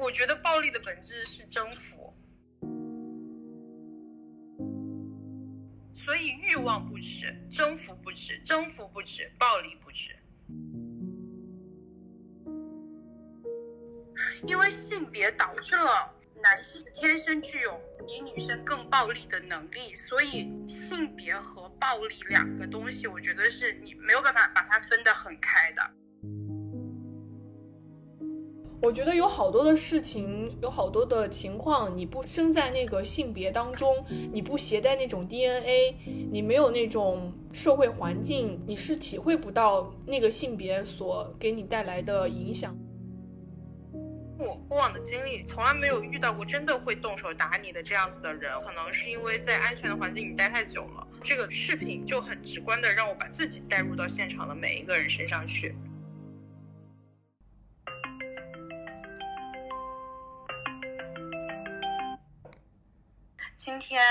我觉得暴力的本质是征服，所以欲望不止，征服不止，征服不止，暴力不止。因为性别导致了男性天生具有比女生更暴力的能力，所以性别和暴力两个东西，我觉得是你没有办法把它分得很开的。我觉得有好多的事情，有好多的情况，你不生在那个性别当中，你不携带那种 DNA，你没有那种社会环境，你是体会不到那个性别所给你带来的影响。我过往的经历从来没有遇到过真的会动手打你的这样子的人，可能是因为在安全的环境里待太久了。这个视频就很直观的让我把自己带入到现场的每一个人身上去。今天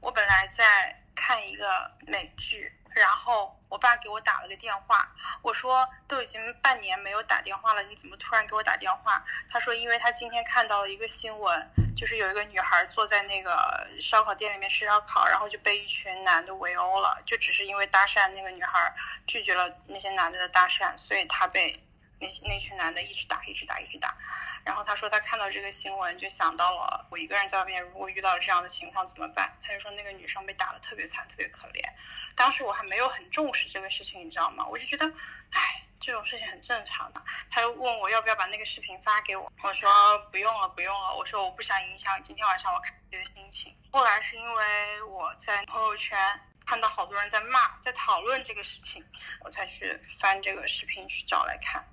我本来在看一个美剧，然后我爸给我打了个电话，我说都已经半年没有打电话了，你怎么突然给我打电话？他说，因为他今天看到了一个新闻，就是有一个女孩坐在那个烧烤店里面吃烧烤，然后就被一群男的围殴了，就只是因为搭讪那个女孩拒绝了那些男的的搭讪，所以她被。那那群男的一直打，一直打，一直打。然后他说他看到这个新闻，就想到了我一个人在外面，如果遇到了这样的情况怎么办？他就说那个女生被打的特别惨，特别可怜。当时我还没有很重视这个事情，你知道吗？我就觉得，唉，这种事情很正常的。他又问我要不要把那个视频发给我，我说不用了，不用了。我说我不想影响今天晚上我看剧的心情。后来是因为我在朋友圈看到好多人在骂，在讨论这个事情，我才去翻这个视频去找来看。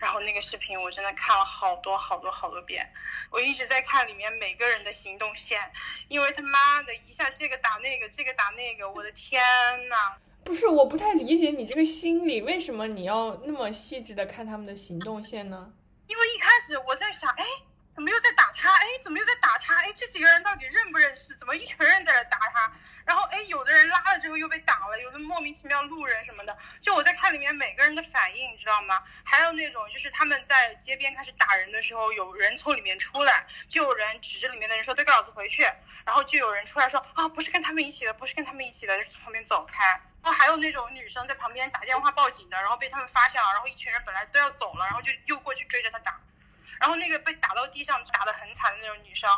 然后那个视频我真的看了好多好多好多遍，我一直在看里面每个人的行动线，因为他妈的一下这个打那个，这个打那个，我的天呐！不是，我不太理解你这个心理，为什么你要那么细致的看他们的行动线呢？因为一开始我在想，哎。怎么又在打他？哎，怎么又在打他？哎，这几个人到底认不认识？怎么一群人在这打他？然后，哎，有的人拉了之后又被打了，有的莫名其妙路人什么的。就我在看里面每个人的反应，你知道吗？还有那种就是他们在街边开始打人的时候，有人从里面出来，就有人指着里面的人说：“都给老子回去！”然后就有人出来说：“啊，不是跟他们一起的，不是跟他们一起的，就从旁边走开。”然后还有那种女生在旁边打电话报警的，然后被他们发现了，然后一群人本来都要走了，然后就又过去追着他打。然后那个被打到地上打得很惨的那种女生，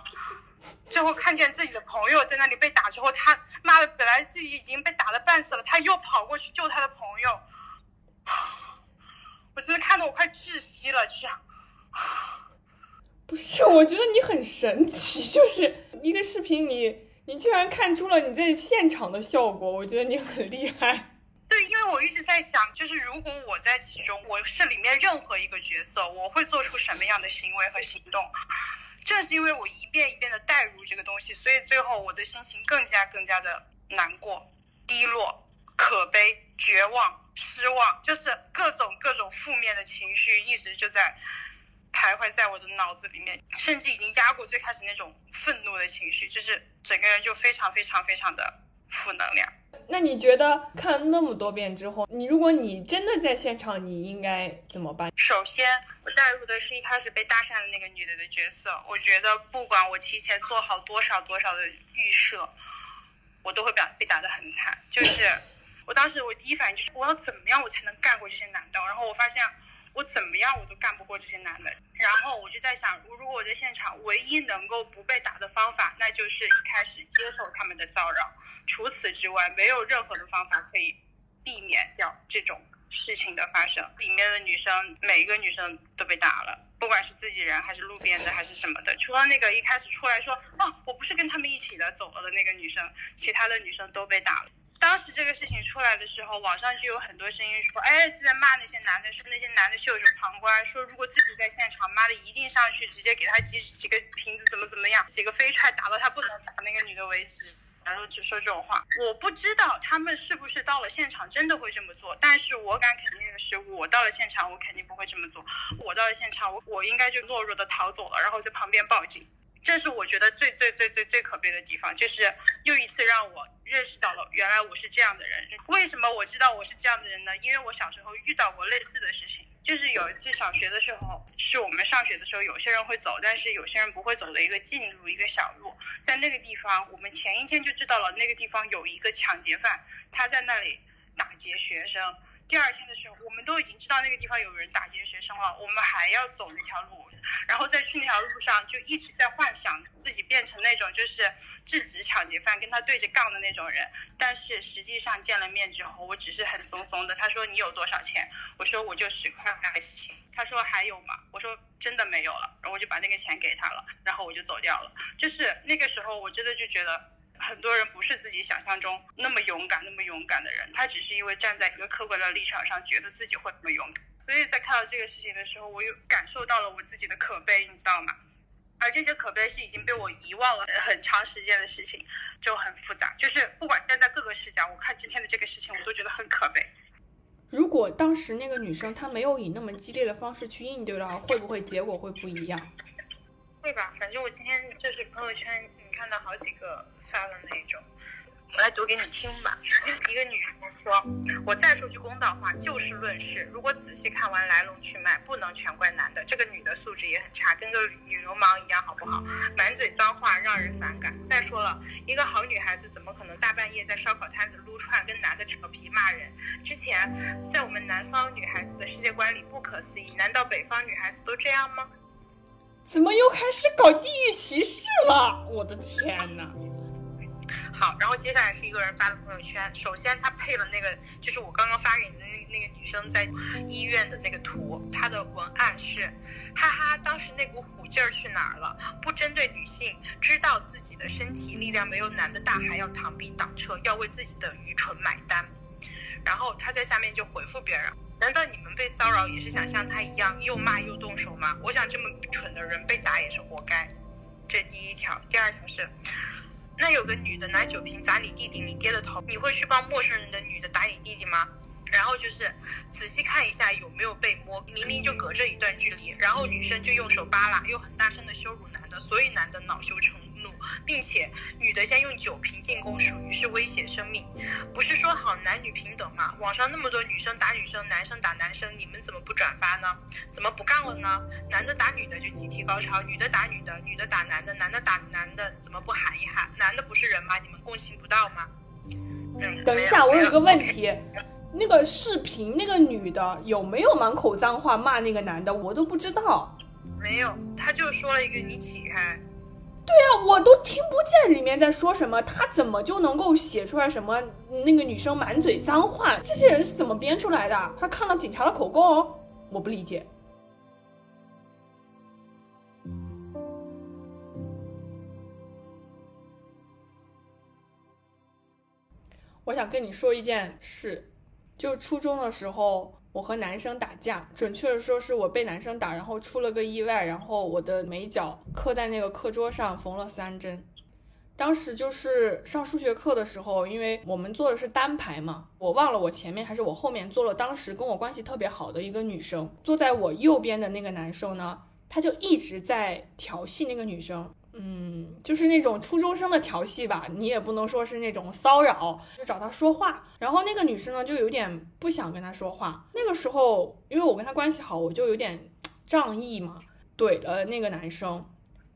最后看见自己的朋友在那里被打之后，她妈的本来自己已经被打得半死了，她又跑过去救她的朋友，我真的看得我快窒息了，这样。不是，我觉得你很神奇，就是一个视频，你你居然看出了你在现场的效果，我觉得你很厉害。对，因为我一直在想，就是如果我在其中，我是里面任何一个角色，我会做出什么样的行为和行动？正是因为我一遍一遍的带入这个东西，所以最后我的心情更加更加的难过、低落、可悲、绝望、失望，就是各种各种负面的情绪一直就在徘徊在我的脑子里面，甚至已经压过最开始那种愤怒的情绪，就是整个人就非常非常非常的负能量。那你觉得看那么多遍之后，你如果你真的在现场，你应该怎么办？首先，我带入的是一开始被搭讪的那个女的的角色。我觉得不管我提前做好多少多少的预设，我都会被被打得很惨。就是 我当时我第一反应就是我要怎么样我才能干过这些男的？然后我发现我怎么样我都干不过这些男的。然后我就在想，如果我在现场唯一能够不被打的方法，那就是一开始接受他们的骚扰。除此之外，没有任何的方法可以避免掉这种事情的发生。里面的女生，每一个女生都被打了，不管是自己人还是路边的还是什么的。除了那个一开始出来说“啊，我不是跟他们一起的，走了”的那个女生，其他的女生都被打了。当时这个事情出来的时候，网上就有很多声音说：“哎，就在骂那些男的，说那些男的袖手旁观，说如果自己在现场，妈的一定上去直接给他几几个瓶子，怎么怎么样，几个飞踹打到他不能打那个女的为止。”然后只说这种话，我不知道他们是不是到了现场真的会这么做，但是我敢肯定的是，我到了现场，我肯定不会这么做。我到了现场，我我应该就懦弱的逃走了，然后在旁边报警。这是我觉得最最最最最可悲的地方，就是又一次让我认识到了原来我是这样的人。为什么我知道我是这样的人呢？因为我小时候遇到过类似的事情，就是有一次小学的时候，是我们上学的时候，有些人会走，但是有些人不会走的一个近路，一个小路，在那个地方，我们前一天就知道了那个地方有一个抢劫犯，他在那里打劫学生。第二天的时候，我们都已经知道那个地方有人打劫学生了，我们还要走那条路，然后在去那条路上就一直在幻想自己变成那种就是制止抢劫犯跟他对着杠的那种人。但是实际上见了面之后，我只是很怂怂的。他说你有多少钱？我说我就十块还行。他说还有吗？我说真的没有了。然后我就把那个钱给他了，然后我就走掉了。就是那个时候，我真的就觉得。很多人不是自己想象中那么勇敢、那么勇敢的人，他只是因为站在一个客观的立场上，觉得自己会那么勇敢。所以在看到这个事情的时候，我又感受到了我自己的可悲，你知道吗？而这些可悲是已经被我遗忘了很长时间的事情，就很复杂。就是不管站在各个视角，我看今天的这个事情，我都觉得很可悲。如果当时那个女生她没有以那么激烈的方式去应对的话，会不会结果会不一样？会吧，反正我今天就是朋友圈，你看到好几个。发的那种，我来读给你听吧。一个女生说：“我再说句公道话，就事论事。如果仔细看完来龙去脉，不能全怪男的。这个女的素质也很差，跟个女流氓一样，好不好？满嘴脏话，让人反感。再说了，一个好女孩子怎么可能大半夜在烧烤摊子撸串，跟男的扯皮骂人？之前在我们南方女孩子的世界观里不可思议，难道北方女孩子都这样吗？怎么又开始搞地域歧视了？我的天哪！”好，然后接下来是一个人发的朋友圈。首先，他配了那个，就是我刚刚发给你的那那个女生在医院的那个图。他的文案是：哈哈，当时那股虎劲儿去哪儿了？不针对女性，知道自己的身体力量没有男的大，还要螳臂挡车，要为自己的愚蠢买单。然后他在下面就回复别人：难道你们被骚扰也是想像他一样又骂又动手吗？我想这么蠢的人被打也是活该。这第一条，第二条是。那有个女的拿酒瓶砸你弟弟，你爹的头，你会去帮陌生人的女的打你弟弟吗？然后就是仔细看一下有没有被摸，明明就隔着一段距离，然后女生就用手扒拉，又很大声的羞辱男的，所以男的恼羞成。并且女的先用酒瓶进攻，属于是威胁生命。不是说好男女平等吗？网上那么多女生打女生，男生打男生，你们怎么不转发呢？怎么不干了呢？男的打女的就集体高潮，女的打女的，女的打男的，男的打男的，怎么不喊一喊？男的不是人吗？你们共情不到吗？嗯等一下，我有一个问题，那个视频那个女的有没有满口脏话骂那个男的？我都不知道。没有，他就说了一个你起开。对啊，我都听不见里面在说什么，他怎么就能够写出来什么那个女生满嘴脏话？这些人是怎么编出来的？他看了警察的口供，我不理解。我想跟你说一件事，就初中的时候。我和男生打架，准确的说是我被男生打，然后出了个意外，然后我的眉角刻在那个课桌上缝了三针。当时就是上数学课的时候，因为我们坐的是单排嘛，我忘了我前面还是我后面坐了，当时跟我关系特别好的一个女生，坐在我右边的那个男生呢，他就一直在调戏那个女生。嗯，就是那种初中生的调戏吧，你也不能说是那种骚扰，就找他说话。然后那个女生呢，就有点不想跟他说话。那个时候，因为我跟他关系好，我就有点仗义嘛，怼了那个男生。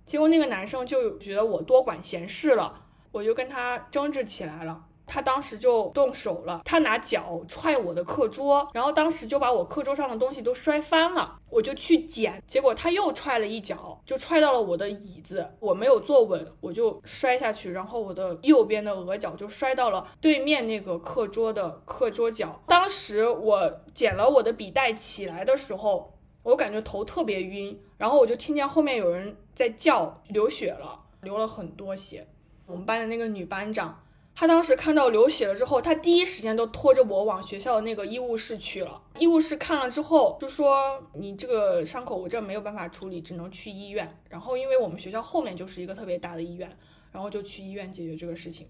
结果那个男生就觉得我多管闲事了，我就跟他争执起来了。他当时就动手了，他拿脚踹我的课桌，然后当时就把我课桌上的东西都摔翻了，我就去捡，结果他又踹了一脚，就踹到了我的椅子，我没有坐稳，我就摔下去，然后我的右边的额角就摔到了对面那个课桌的课桌角。当时我捡了我的笔袋起来的时候，我感觉头特别晕，然后我就听见后面有人在叫，流血了，流了很多血。我们班的那个女班长。他当时看到流血了之后，他第一时间都拖着我往学校的那个医务室去了。医务室看了之后就说：“你这个伤口我这没有办法处理，只能去医院。”然后因为我们学校后面就是一个特别大的医院，然后就去医院解决这个事情。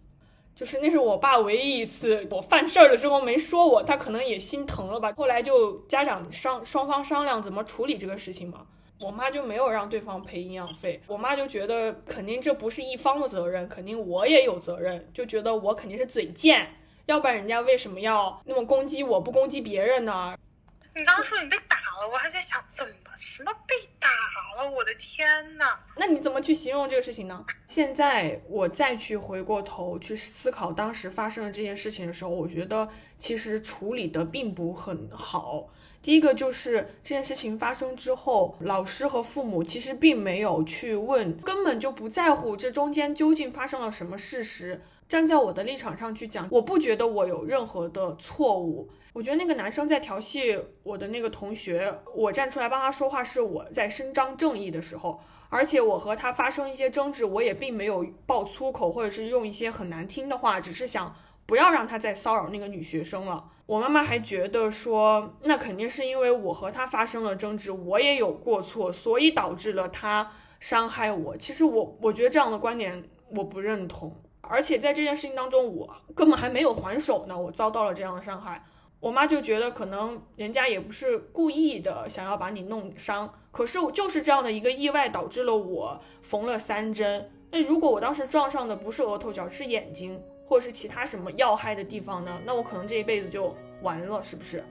就是那是我爸唯一一次我犯事儿了之后没说我，他可能也心疼了吧。后来就家长商双方商量怎么处理这个事情嘛。我妈就没有让对方赔营养费，我妈就觉得肯定这不是一方的责任，肯定我也有责任，就觉得我肯定是嘴贱，要不然人家为什么要那么攻击我不攻击别人呢？你刚刚说你被打了，我还在想怎么什么被打了，我的天呐！那你怎么去形容这个事情呢？现在我再去回过头去思考当时发生的这件事情的时候，我觉得其实处理的并不很好。第一个就是这件事情发生之后，老师和父母其实并没有去问，根本就不在乎这中间究竟发生了什么事实。站在我的立场上去讲，我不觉得我有任何的错误。我觉得那个男生在调戏我的那个同学，我站出来帮他说话，是我在伸张正义的时候。而且我和他发生一些争执，我也并没有爆粗口，或者是用一些很难听的话，只是想不要让他再骚扰那个女学生了。我妈妈还觉得说，那肯定是因为我和他发生了争执，我也有过错，所以导致了他伤害我。其实我我觉得这样的观点我不认同，而且在这件事情当中，我根本还没有还手呢，我遭到了这样的伤害。我妈就觉得可能人家也不是故意的，想要把你弄伤，可是就是这样的一个意外导致了我缝了三针。那如果我当时撞上的不是额头角，是眼睛。或者是其他什么要害的地方呢？那我可能这一辈子就完了，是不是？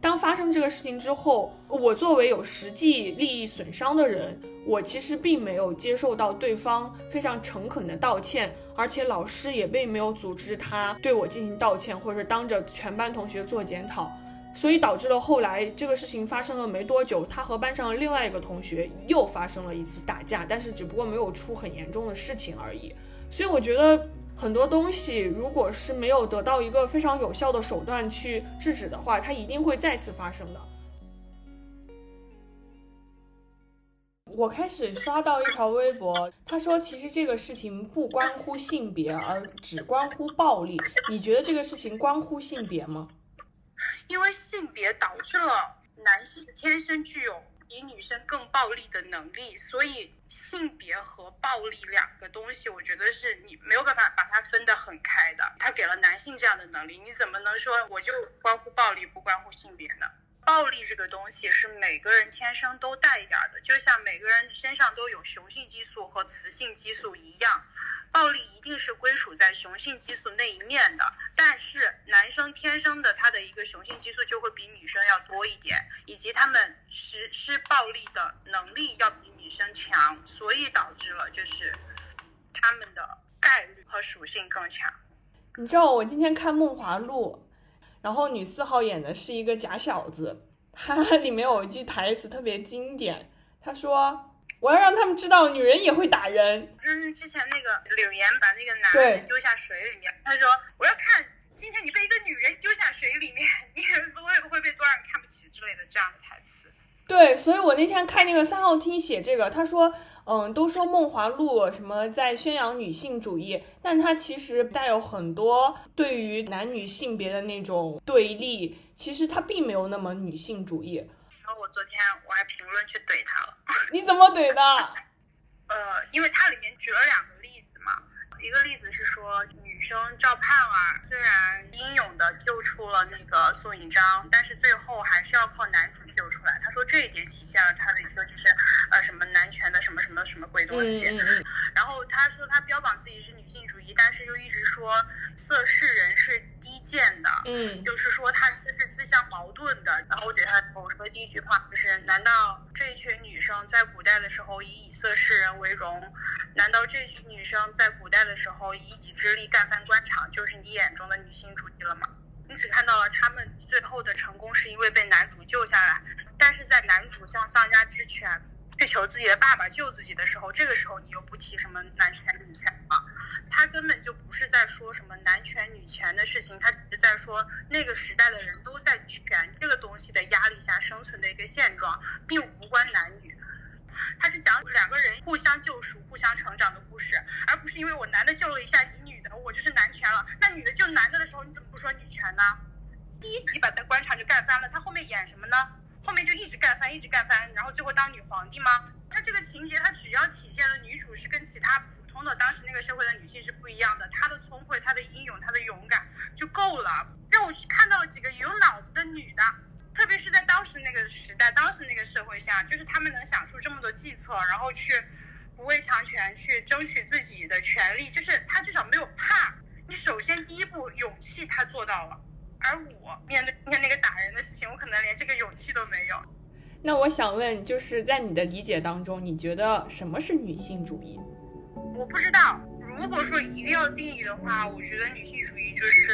当发生这个事情之后，我作为有实际利益损伤的人，我其实并没有接受到对方非常诚恳的道歉，而且老师也并没有组织他对我进行道歉，或者是当着全班同学做检讨，所以导致了后来这个事情发生了没多久，他和班上另外一个同学又发生了一次打架，但是只不过没有出很严重的事情而已。所以我觉得。很多东西，如果是没有得到一个非常有效的手段去制止的话，它一定会再次发生的。我开始刷到一条微博，他说其实这个事情不关乎性别，而只关乎暴力。你觉得这个事情关乎性别吗？因为性别导致了男性天生具有。比女生更暴力的能力，所以性别和暴力两个东西，我觉得是你没有办法把它分得很开的。他给了男性这样的能力，你怎么能说我就关乎暴力不关乎性别呢？暴力这个东西是每个人天生都带一点的，就像每个人身上都有雄性激素和雌性激素一样。暴力一定是归属在雄性激素那一面的，但是男生天生的他的一个雄性激素就会比女生要多一点，以及他们实施暴力的能力要比女生强，所以导致了就是他们的概率和属性更强。你知道我今天看《梦华录》，然后女四号演的是一个假小子，他里面有一句台词特别经典，他说。我要让他们知道，女人也会打人。嗯，之前那个柳岩把那个男人丢下水里面，他说：“我要看今天你被一个女人丢下水里面，你会不会被多少人看不起之类的这样的台词。”对，所以我那天看那个三号厅写这个，他说：“嗯，都说《梦华录》什么在宣扬女性主义，但它其实带有很多对于男女性别的那种对立，其实它并没有那么女性主义。”然后我昨天还评论去怼他了，你怎么怼的？呃，因为它里面举了两个例子嘛，一个例子是说女生赵盼儿虽然英勇的救出了那个宋引章，但是最后还是要靠男主救出来。他说这一点体现了他的一个就是呃什么男权的什么什么什么鬼东西。然后他说他标榜自己是女性主义，但是又一直说涉事人是低贱的，嗯，就是说他这是自相矛盾的。然后我给他我说第一句话就是：难道这群女生在古代的时候以以色侍人为荣？难道这群女生在古代的时候以一己之力干翻官场，就是你眼中的女性主义了吗？你只看到了他们最后的成功是因为被男主救下来，但是在男主向丧家之犬。去求自己的爸爸救自己的时候，这个时候你又不提什么男权女权吗？他根本就不是在说什么男权女权的事情，他只是在说那个时代的人都在权这个东西的压力下生存的一个现状，并无关男女。他是讲两个人互相救赎、互相成长的故事，而不是因为我男的救了一下你女的，我就是男权了。那女的救男的的时候，你怎么不说女权呢？第一集把他官场就干翻了，他后面演什么呢？后面就一直干翻，一直干翻，然后最后当女皇帝吗？他这个情节，他只要体现了女主是跟其他通的当时那个社会的女性是不一样的，她的聪慧，她的英勇，她的勇敢就够了。让我去看到了几个有脑子的女的，特别是在当时那个时代，当时那个社会下，就是她们能想出这么多计策，然后去不畏强权，去争取自己的权利，就是她至少没有怕。你首先第一步勇气她做到了，而我面对今天那个打人的事情，我可能连这个勇气都没有。那我想问，就是在你的理解当中，你觉得什么是女性主义？我不知道。如果说一定要定义的话，我觉得女性主义就是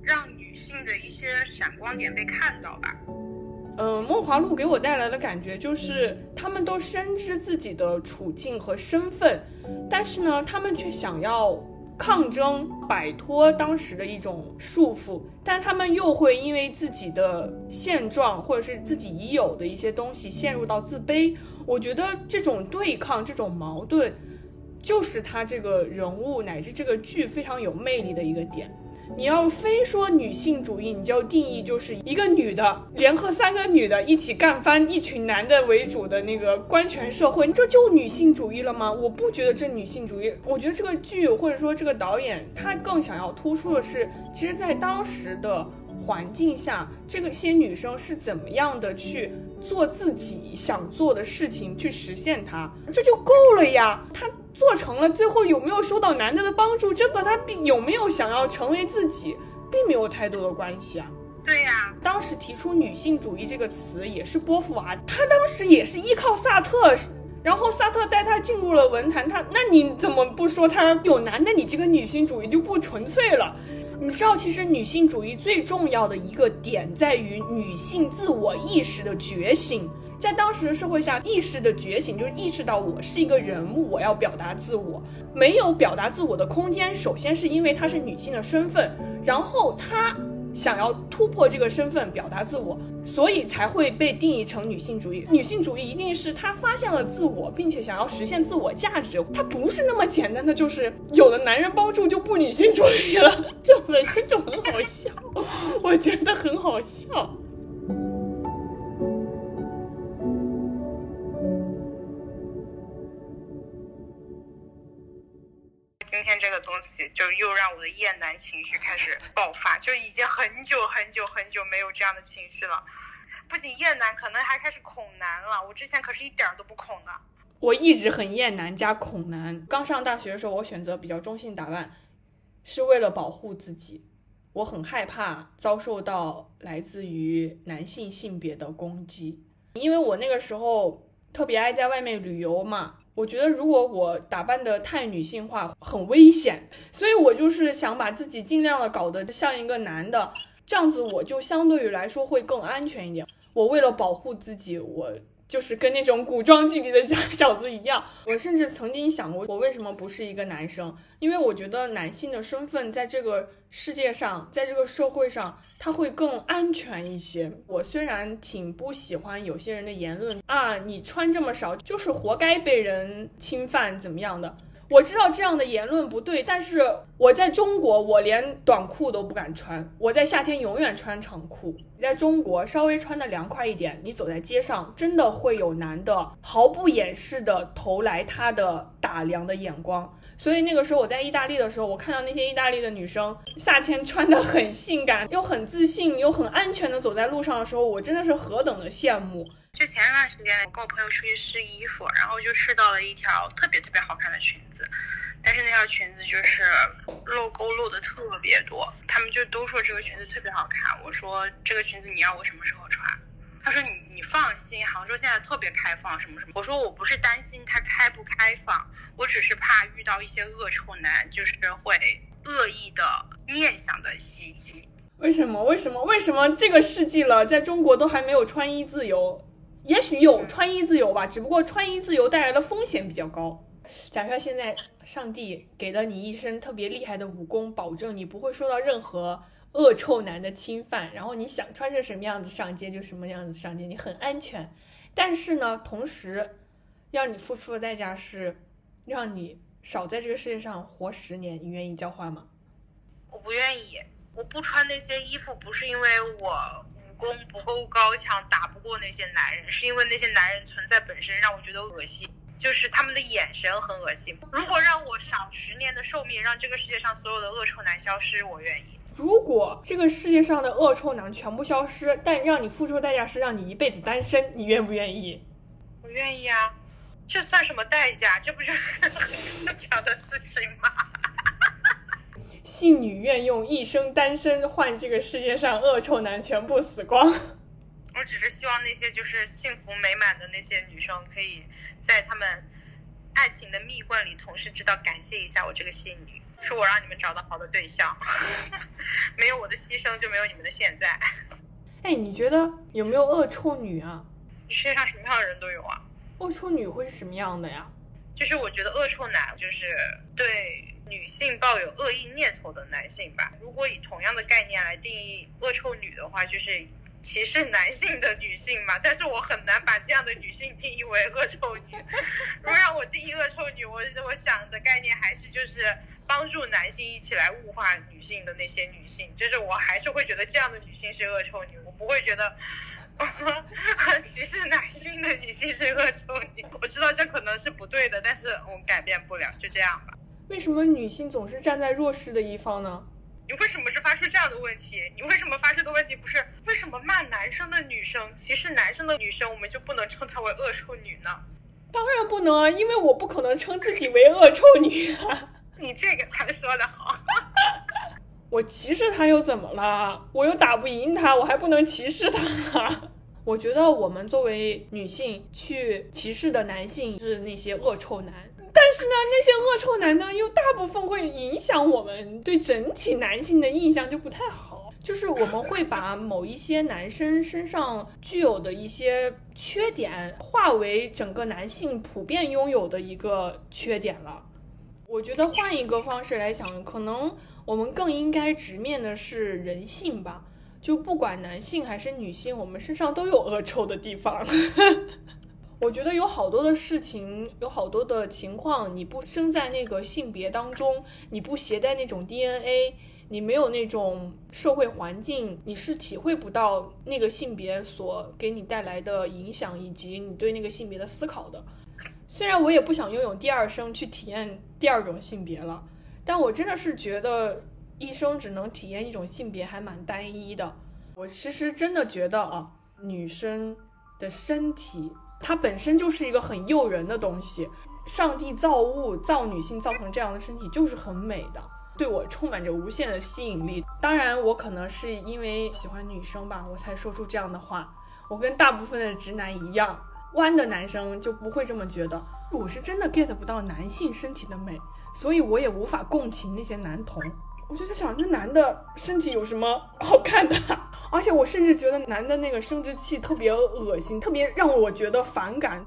让女性的一些闪光点被看到吧。嗯，梦华录给我带来的感觉就是，他们都深知自己的处境和身份，但是呢，他们却想要抗争，摆脱当时的一种束缚，但他们又会因为自己的现状或者是自己已有的一些东西陷入到自卑。我觉得这种对抗，这种矛盾。就是他这个人物乃至这个剧非常有魅力的一个点。你要非说女性主义，你就要定义就是一个女的联合三个女的一起干翻一群男的为主的那个官权社会，这就女性主义了吗？我不觉得这女性主义。我觉得这个剧或者说这个导演他更想要突出的是，其实，在当时的环境下，这个些女生是怎么样的去做自己想做的事情，去实现它，这就够了呀。她。做成了，最后有没有收到男的的帮助，这和他并有没有想要成为自己，并没有太多的关系啊。对呀，当时提出女性主义这个词也是波伏娃，她当时也是依靠萨特，然后萨特带她进入了文坛，她那你怎么不说她有男的，你这个女性主义就不纯粹了？你知道，其实女性主义最重要的一个点在于女性自我意识的觉醒。在当时的社会下，意识的觉醒就是意识到我是一个人物，我要表达自我，没有表达自我的空间。首先是因为她是女性的身份，然后她想要突破这个身份，表达自我，所以才会被定义成女性主义。女性主义一定是她发现了自我，并且想要实现自我价值。她不是那么简单的，就是有了男人包住就不女性主义了。就本身就很好笑，我觉得很好笑。东西就又让我的厌男情绪开始爆发，就已经很久很久很久没有这样的情绪了。不仅厌男，可能还开始恐男了。我之前可是一点都不恐的。我一直很厌男加恐男。刚上大学的时候，我选择比较中性打扮，是为了保护自己。我很害怕遭受到来自于男性性别的攻击，因为我那个时候特别爱在外面旅游嘛。我觉得如果我打扮的太女性化，很危险，所以我就是想把自己尽量的搞得像一个男的，这样子我就相对于来说会更安全一点。我为了保护自己，我。就是跟那种古装剧里的假小子一样，我甚至曾经想过，我为什么不是一个男生？因为我觉得男性的身份在这个世界上，在这个社会上，他会更安全一些。我虽然挺不喜欢有些人的言论啊，你穿这么少就是活该被人侵犯，怎么样的？我知道这样的言论不对，但是我在中国，我连短裤都不敢穿。我在夏天永远穿长裤。你在中国，稍微穿的凉快一点，你走在街上，真的会有男的毫不掩饰的投来他的打量的眼光。所以那个时候我在意大利的时候，我看到那些意大利的女生夏天穿的很性感，又很自信，又很安全的走在路上的时候，我真的是何等的羡慕。就前一段时间，我跟我朋友出去试衣服，然后就试到了一条特别特别好看的裙子，但是那条裙子就是露沟露的特别多，他们就都说这个裙子特别好看。我说这个裙子你要我什么时候穿？他说你你放心，杭州现在特别开放，什么什么。我说我不是担心它开不开放，我只是怕遇到一些恶臭男，就是会恶意的念想的袭击。为什么？为什么？为什么这个世纪了，在中国都还没有穿衣自由？也许有穿衣自由吧，只不过穿衣自由带来的风险比较高。假设现在上帝给了你一身特别厉害的武功，保证你不会受到任何恶臭男的侵犯，然后你想穿成什么样子上街就什么样子上街，你很安全。但是呢，同时要你付出的代价是让你少在这个世界上活十年，你愿意交换吗？我不愿意，我不穿那些衣服不是因为我武。功不够高强，打不过那些男人，是因为那些男人存在本身让我觉得恶心，就是他们的眼神很恶心。如果让我少十年的寿命，让这个世界上所有的恶臭男消失，我愿意。如果这个世界上的恶臭男全部消失，但让你付出的代价是让你一辈子单身，你愿不愿意？我愿意啊，这算什么代价？这不就是很正常的事情吗？信女愿用一生单身换这个世界上恶臭男全部死光。我只是希望那些就是幸福美满的那些女生，可以在他们爱情的蜜罐里，同时知道感谢一下我这个信女，是我让你们找到好的对象，没有我的牺牲就没有你们的现在。哎，你觉得有没有恶臭女啊？世界上什么样的人都有啊。恶臭女会是什么样的呀？就是我觉得恶臭男就是对。女性抱有恶意念头的男性吧。如果以同样的概念来定义恶臭女的话，就是歧视男性的女性嘛。但是我很难把这样的女性定义为恶臭女。如果让我定义恶臭女，我我想的概念还是就是帮助男性一起来物化女性的那些女性。就是我还是会觉得这样的女性是恶臭女，我不会觉得 歧视男性的女性是恶臭女。我知道这可能是不对的，但是我改变不了，就这样吧。为什么女性总是站在弱势的一方呢？你为什么是发出这样的问题？你为什么发出的问题不是为什么骂男生的女生歧视男生的女生，我们就不能称她为恶臭女呢？当然不能啊，因为我不可能称自己为恶臭女啊。你这个才说的好。我歧视他又怎么了？我又打不赢他，我还不能歧视他？我觉得我们作为女性去歧视的男性是那些恶臭男。但是呢，那些恶臭男呢，又大部分会影响我们对整体男性的印象就不太好。就是我们会把某一些男生身上具有的一些缺点，化为整个男性普遍拥有的一个缺点了。我觉得换一个方式来想，可能我们更应该直面的是人性吧。就不管男性还是女性，我们身上都有恶臭的地方。我觉得有好多的事情，有好多的情况，你不生在那个性别当中，你不携带那种 DNA，你没有那种社会环境，你是体会不到那个性别所给你带来的影响，以及你对那个性别的思考的。虽然我也不想拥有第二生去体验第二种性别了，但我真的是觉得一生只能体验一种性别还蛮单一的。我其实真的觉得啊，女生的身体。它本身就是一个很诱人的东西，上帝造物造女性造成这样的身体就是很美的，对我充满着无限的吸引力。当然，我可能是因为喜欢女生吧，我才说出这样的话。我跟大部分的直男一样，弯的男生就不会这么觉得。我是真的 get 不到男性身体的美，所以我也无法共情那些男同。我就在想，那男的身体有什么好看的？而且我甚至觉得男的那个生殖器特别恶心，特别让我觉得反感。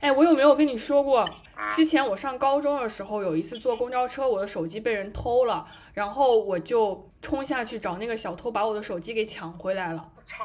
哎，我有没有跟你说过？之前我上高中的时候，有一次坐公交车，我的手机被人偷了，然后我就冲下去找那个小偷，把我的手机给抢回来了。我操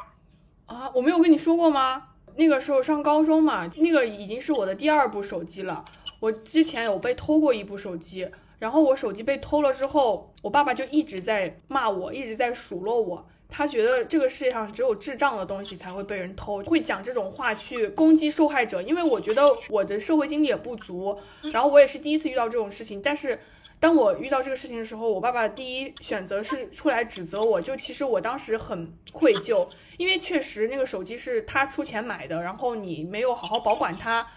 啊，我没有跟你说过吗？那个时候上高中嘛，那个已经是我的第二部手机了。我之前有被偷过一部手机，然后我手机被偷了之后，我爸爸就一直在骂我，一直在数落我。他觉得这个世界上只有智障的东西才会被人偷，会讲这种话去攻击受害者。因为我觉得我的社会经历也不足，然后我也是第一次遇到这种事情。但是当我遇到这个事情的时候，我爸爸第一选择是出来指责我，就其实我当时很愧疚，因为确实那个手机是他出钱买的，然后你没有好好保管它。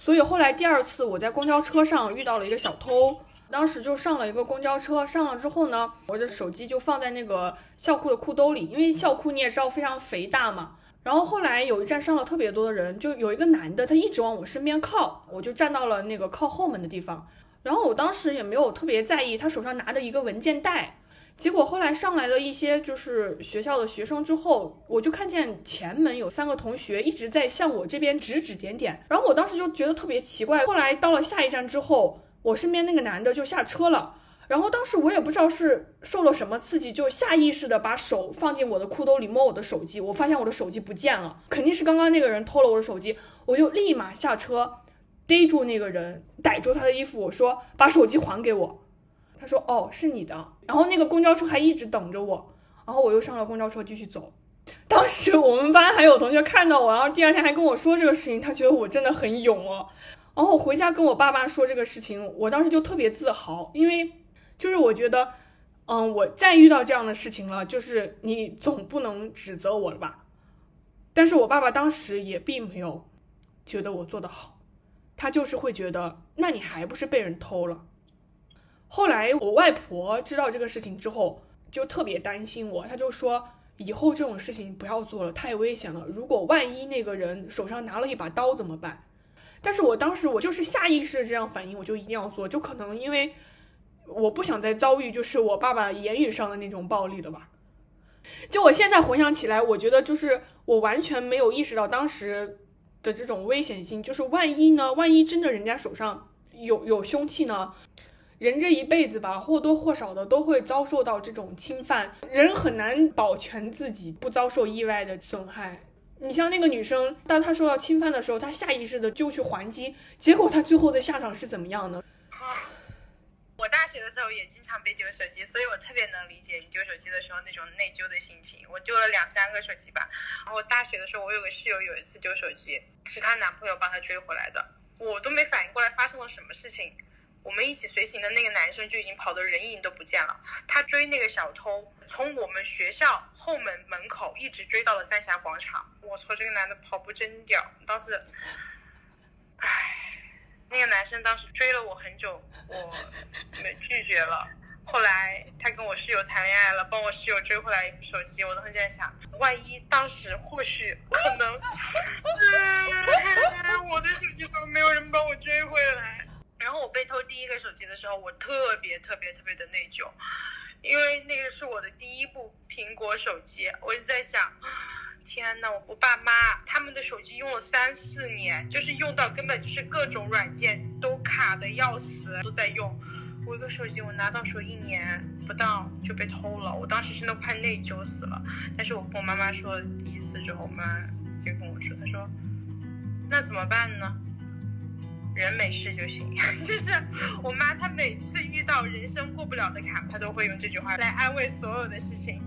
所以后来第二次我在公交车上遇到了一个小偷，当时就上了一个公交车，上了之后呢，我的手机就放在那个校裤的裤兜里，因为校裤你也知道非常肥大嘛。然后后来有一站上了特别多的人，就有一个男的，他一直往我身边靠，我就站到了那个靠后门的地方。然后我当时也没有特别在意，他手上拿着一个文件袋。结果后来上来了一些就是学校的学生之后，我就看见前门有三个同学一直在向我这边指指点点，然后我当时就觉得特别奇怪。后来到了下一站之后，我身边那个男的就下车了，然后当时我也不知道是受了什么刺激，就下意识的把手放进我的裤兜里摸我的手机，我发现我的手机不见了，肯定是刚刚那个人偷了我的手机，我就立马下车逮住那个人，逮住他的衣服，我说把手机还给我。他说：“哦，是你的。”然后那个公交车还一直等着我，然后我又上了公交车继续走。当时我们班还有同学看到我，然后第二天还跟我说这个事情，他觉得我真的很勇哦。然后回家跟我爸爸说这个事情，我当时就特别自豪，因为就是我觉得，嗯，我再遇到这样的事情了，就是你总不能指责我了吧？但是我爸爸当时也并没有觉得我做得好，他就是会觉得，那你还不是被人偷了？后来我外婆知道这个事情之后，就特别担心我，她就说以后这种事情不要做了，太危险了。如果万一那个人手上拿了一把刀怎么办？但是我当时我就是下意识这样反应，我就一定要做，就可能因为我不想再遭遇就是我爸爸言语上的那种暴力了吧。就我现在回想起来，我觉得就是我完全没有意识到当时的这种危险性。就是万一呢？万一真的人家手上有有凶器呢？人这一辈子吧，或多或少的都会遭受到这种侵犯，人很难保全自己不遭受意外的损害。你像那个女生，当她受到侵犯的时候，她下意识的就去还击，结果她最后的下场是怎么样呢？学的时候也经常被丢手机，所以我特别能理解你丢手机的时候那种内疚的心情。我丢了两三个手机吧。然后大学的时候，我有个室友有一次丢手机，是她男朋友帮她追回来的，我都没反应过来发生了什么事情。我们一起随行的那个男生就已经跑得人影都不见了。他追那个小偷，从我们学校后门门口一直追到了三峡广场。我操，这个男的跑步真屌！当时，唉。那个男生当时追了我很久，我没拒绝了。后来他跟我室友谈恋爱了，帮我室友追回来一部手机，我都会在想，万一当时或许可能，我的手机怎么没有人帮我追回来。然后我被偷第一个手机的时候，我特别特别特别的内疚，因为那个是我的第一部苹果手机，我就在想。天呐，我爸妈他们的手机用了三四年，就是用到根本就是各种软件都卡的要死，都在用。我一个手机我拿到手一年不到就被偷了，我当时真的快内疚死了。但是我跟我妈妈说第一次之后，我妈就跟我说，她说那怎么办呢？人没事就行。就是我妈她每次遇到人生过不了的坎，她都会用这句话来安慰所有的事情。